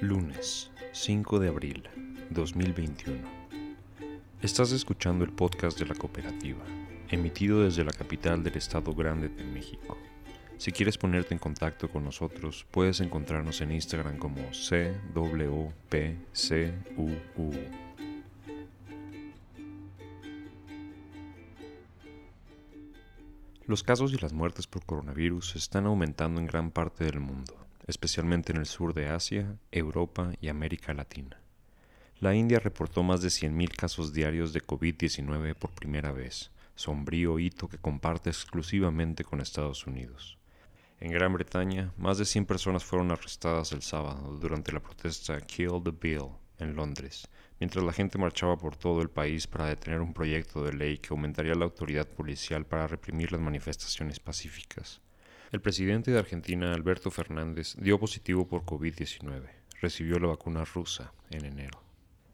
Lunes 5 de abril 2021. Estás escuchando el podcast de la cooperativa, emitido desde la capital del Estado Grande de México. Si quieres ponerte en contacto con nosotros, puedes encontrarnos en Instagram como CWPCUU. Los casos y las muertes por coronavirus están aumentando en gran parte del mundo, especialmente en el sur de Asia, Europa y América Latina. La India reportó más de 100.000 casos diarios de COVID-19 por primera vez, sombrío hito que comparte exclusivamente con Estados Unidos. En Gran Bretaña, más de 100 personas fueron arrestadas el sábado durante la protesta Kill the Bill en Londres, mientras la gente marchaba por todo el país para detener un proyecto de ley que aumentaría la autoridad policial para reprimir las manifestaciones pacíficas. El presidente de Argentina, Alberto Fernández, dio positivo por COVID-19. Recibió la vacuna rusa en enero.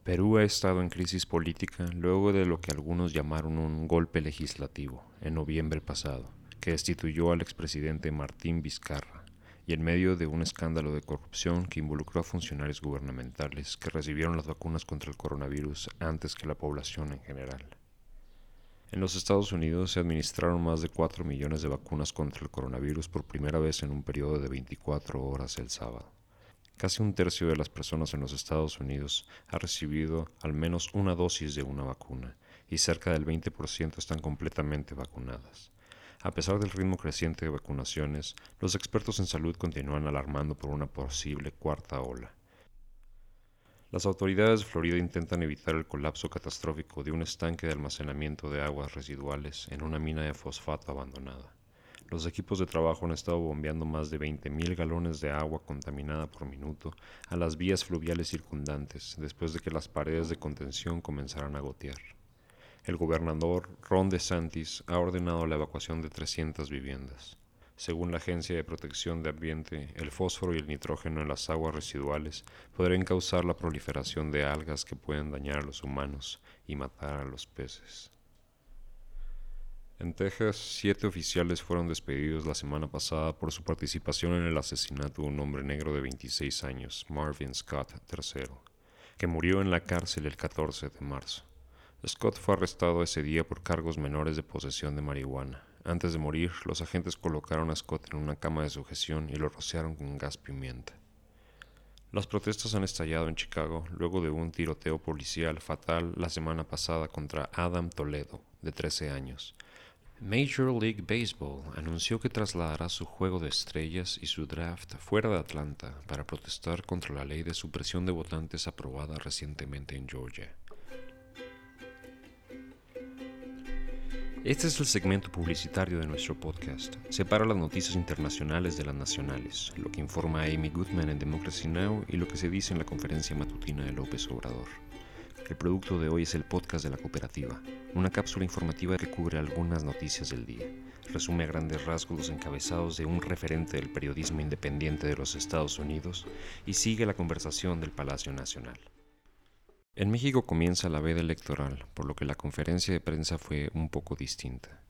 Perú ha estado en crisis política luego de lo que algunos llamaron un golpe legislativo en noviembre pasado, que destituyó al expresidente Martín Vizcarra y en medio de un escándalo de corrupción que involucró a funcionarios gubernamentales que recibieron las vacunas contra el coronavirus antes que la población en general. En los Estados Unidos se administraron más de 4 millones de vacunas contra el coronavirus por primera vez en un periodo de 24 horas el sábado. Casi un tercio de las personas en los Estados Unidos ha recibido al menos una dosis de una vacuna y cerca del 20% están completamente vacunadas. A pesar del ritmo creciente de vacunaciones, los expertos en salud continúan alarmando por una posible cuarta ola. Las autoridades de Florida intentan evitar el colapso catastrófico de un estanque de almacenamiento de aguas residuales en una mina de fosfato abandonada. Los equipos de trabajo han estado bombeando más de 20.000 galones de agua contaminada por minuto a las vías fluviales circundantes después de que las paredes de contención comenzaran a gotear el gobernador Ron DeSantis ha ordenado la evacuación de 300 viviendas. Según la Agencia de Protección de Ambiente, el fósforo y el nitrógeno en las aguas residuales podrían causar la proliferación de algas que pueden dañar a los humanos y matar a los peces. En Texas, siete oficiales fueron despedidos la semana pasada por su participación en el asesinato de un hombre negro de 26 años, Marvin Scott III, que murió en la cárcel el 14 de marzo. Scott fue arrestado ese día por cargos menores de posesión de marihuana. Antes de morir, los agentes colocaron a Scott en una cama de sujeción y lo rociaron con gas pimienta. Las protestas han estallado en Chicago luego de un tiroteo policial fatal la semana pasada contra Adam Toledo, de 13 años. Major League Baseball anunció que trasladará su juego de estrellas y su draft fuera de Atlanta para protestar contra la ley de supresión de votantes aprobada recientemente en Georgia. Este es el segmento publicitario de nuestro podcast. Separa las noticias internacionales de las nacionales, lo que informa Amy Goodman en Democracy Now! y lo que se dice en la conferencia matutina de López Obrador. El producto de hoy es el podcast de la cooperativa, una cápsula informativa que cubre algunas noticias del día. Resume a grandes rasgos los encabezados de un referente del periodismo independiente de los Estados Unidos y sigue la conversación del Palacio Nacional. En México comienza la veda electoral, por lo que la conferencia de prensa fue un poco distinta.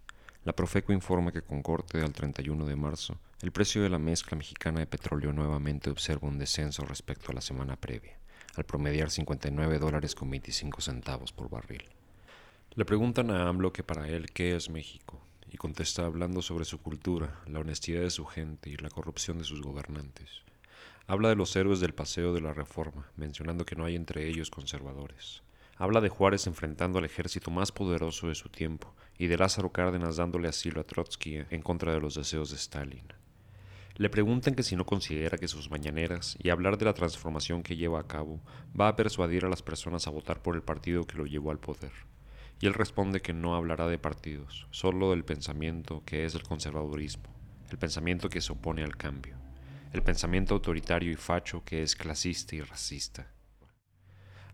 La Profeco informa que con corte al 31 de marzo, el precio de la mezcla mexicana de petróleo nuevamente observa un descenso respecto a la semana previa, al promediar 59 dólares con 25 centavos por barril. Le preguntan a AMLO que para él qué es México, y contesta hablando sobre su cultura, la honestidad de su gente y la corrupción de sus gobernantes. Habla de los héroes del paseo de la Reforma, mencionando que no hay entre ellos conservadores. Habla de Juárez enfrentando al ejército más poderoso de su tiempo y de Lázaro Cárdenas dándole asilo a Trotsky en contra de los deseos de Stalin. Le preguntan que si no considera que sus mañaneras y hablar de la transformación que lleva a cabo va a persuadir a las personas a votar por el partido que lo llevó al poder. Y él responde que no hablará de partidos, solo del pensamiento que es el conservadurismo, el pensamiento que se opone al cambio el pensamiento autoritario y facho que es clasista y racista.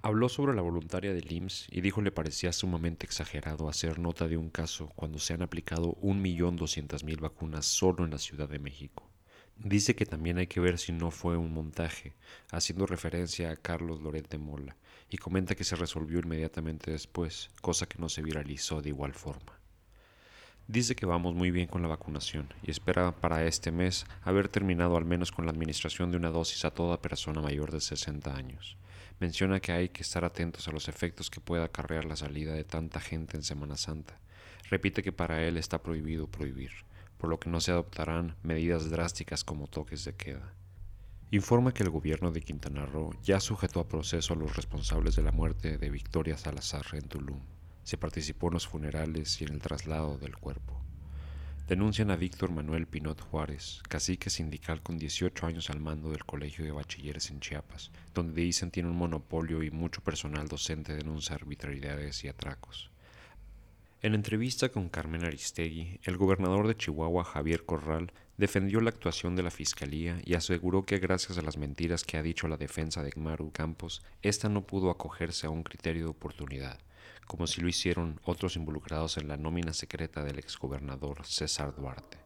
Habló sobre la voluntaria del IMSS y dijo le parecía sumamente exagerado hacer nota de un caso cuando se han aplicado 1.200.000 vacunas solo en la Ciudad de México. Dice que también hay que ver si no fue un montaje, haciendo referencia a Carlos Loret de Mola, y comenta que se resolvió inmediatamente después, cosa que no se viralizó de igual forma. Dice que vamos muy bien con la vacunación y espera para este mes haber terminado al menos con la administración de una dosis a toda persona mayor de 60 años. Menciona que hay que estar atentos a los efectos que pueda acarrear la salida de tanta gente en Semana Santa. Repite que para él está prohibido prohibir, por lo que no se adoptarán medidas drásticas como toques de queda. Informa que el gobierno de Quintana Roo ya sujetó a proceso a los responsables de la muerte de Victoria Salazar en Tulum. Se participó en los funerales y en el traslado del cuerpo. Denuncian a Víctor Manuel Pinot Juárez, cacique sindical con 18 años al mando del Colegio de Bachilleres en Chiapas, donde dicen tiene un monopolio y mucho personal docente denuncia arbitrariedades y atracos. En entrevista con Carmen Aristegui, el gobernador de Chihuahua, Javier Corral, defendió la actuación de la Fiscalía y aseguró que gracias a las mentiras que ha dicho la defensa de Maru Campos, ésta no pudo acogerse a un criterio de oportunidad como si lo hicieron otros involucrados en la nómina secreta del exgobernador César Duarte.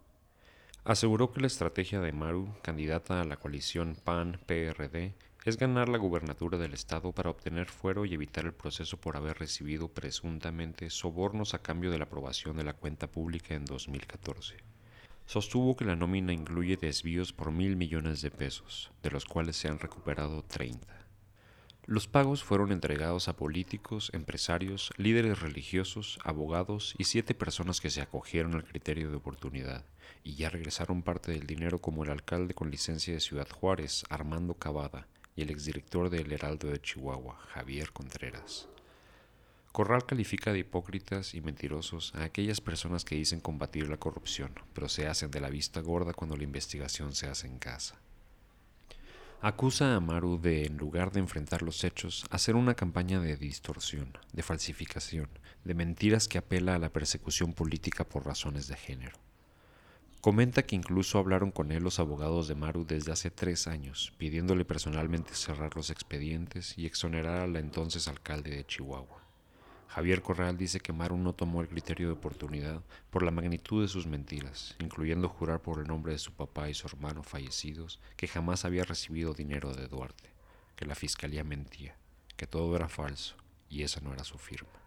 Aseguró que la estrategia de Maru, candidata a la coalición PAN-PRD, es ganar la gubernatura del Estado para obtener fuero y evitar el proceso por haber recibido presuntamente sobornos a cambio de la aprobación de la cuenta pública en 2014. Sostuvo que la nómina incluye desvíos por mil millones de pesos, de los cuales se han recuperado 30. Los pagos fueron entregados a políticos, empresarios, líderes religiosos, abogados y siete personas que se acogieron al criterio de oportunidad, y ya regresaron parte del dinero como el alcalde con licencia de Ciudad Juárez, Armando Cavada, y el exdirector del Heraldo de Chihuahua, Javier Contreras. Corral califica de hipócritas y mentirosos a aquellas personas que dicen combatir la corrupción, pero se hacen de la vista gorda cuando la investigación se hace en casa. Acusa a Maru de, en lugar de enfrentar los hechos, hacer una campaña de distorsión, de falsificación, de mentiras que apela a la persecución política por razones de género. Comenta que incluso hablaron con él los abogados de Maru desde hace tres años, pidiéndole personalmente cerrar los expedientes y exonerar al entonces alcalde de Chihuahua. Javier Corral dice que Maru no tomó el criterio de oportunidad por la magnitud de sus mentiras, incluyendo jurar por el nombre de su papá y su hermano fallecidos que jamás había recibido dinero de Duarte, que la fiscalía mentía, que todo era falso y esa no era su firma.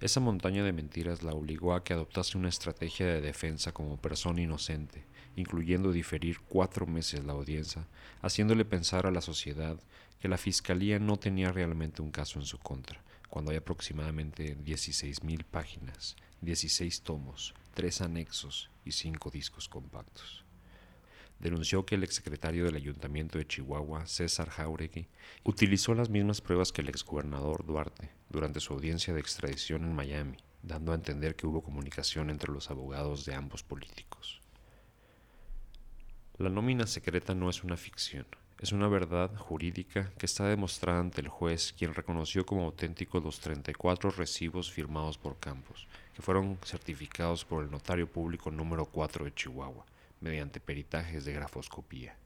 Esa montaña de mentiras la obligó a que adoptase una estrategia de defensa como persona inocente, incluyendo diferir cuatro meses la audiencia, haciéndole pensar a la sociedad que la fiscalía no tenía realmente un caso en su contra, cuando hay aproximadamente 16.000 páginas, 16 tomos, 3 anexos y 5 discos compactos. Denunció que el exsecretario del Ayuntamiento de Chihuahua, César Jauregui, utilizó las mismas pruebas que el exgobernador Duarte durante su audiencia de extradición en Miami, dando a entender que hubo comunicación entre los abogados de ambos políticos. La nómina secreta no es una ficción, es una verdad jurídica que está demostrada ante el juez, quien reconoció como auténticos los 34 recibos firmados por Campos, que fueron certificados por el notario público número 4 de Chihuahua, mediante peritajes de grafoscopía.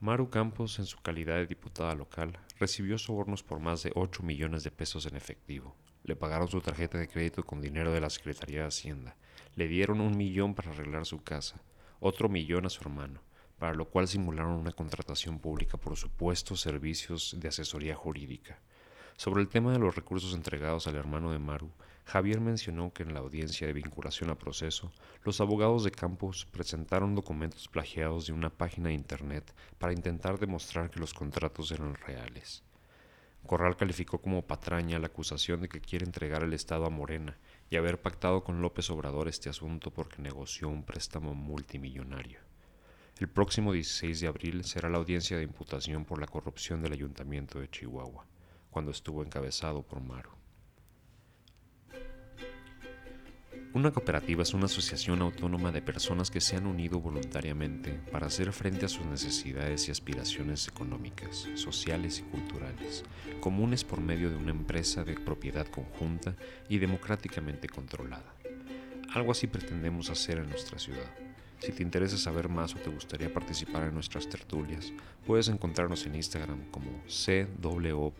Maru Campos, en su calidad de diputada local, recibió sobornos por más de 8 millones de pesos en efectivo. Le pagaron su tarjeta de crédito con dinero de la Secretaría de Hacienda. Le dieron un millón para arreglar su casa, otro millón a su hermano para lo cual simularon una contratación pública por supuestos servicios de asesoría jurídica. Sobre el tema de los recursos entregados al hermano de Maru, Javier mencionó que en la audiencia de vinculación a proceso, los abogados de Campos presentaron documentos plagiados de una página de Internet para intentar demostrar que los contratos eran reales. Corral calificó como patraña la acusación de que quiere entregar el Estado a Morena y haber pactado con López Obrador este asunto porque negoció un préstamo multimillonario. El próximo 16 de abril será la audiencia de imputación por la corrupción del Ayuntamiento de Chihuahua, cuando estuvo encabezado por Maru. Una cooperativa es una asociación autónoma de personas que se han unido voluntariamente para hacer frente a sus necesidades y aspiraciones económicas, sociales y culturales, comunes por medio de una empresa de propiedad conjunta y democráticamente controlada. Algo así pretendemos hacer en nuestra ciudad. Si te interesa saber más o te gustaría participar en nuestras tertulias, puedes encontrarnos en Instagram como CWPCUU.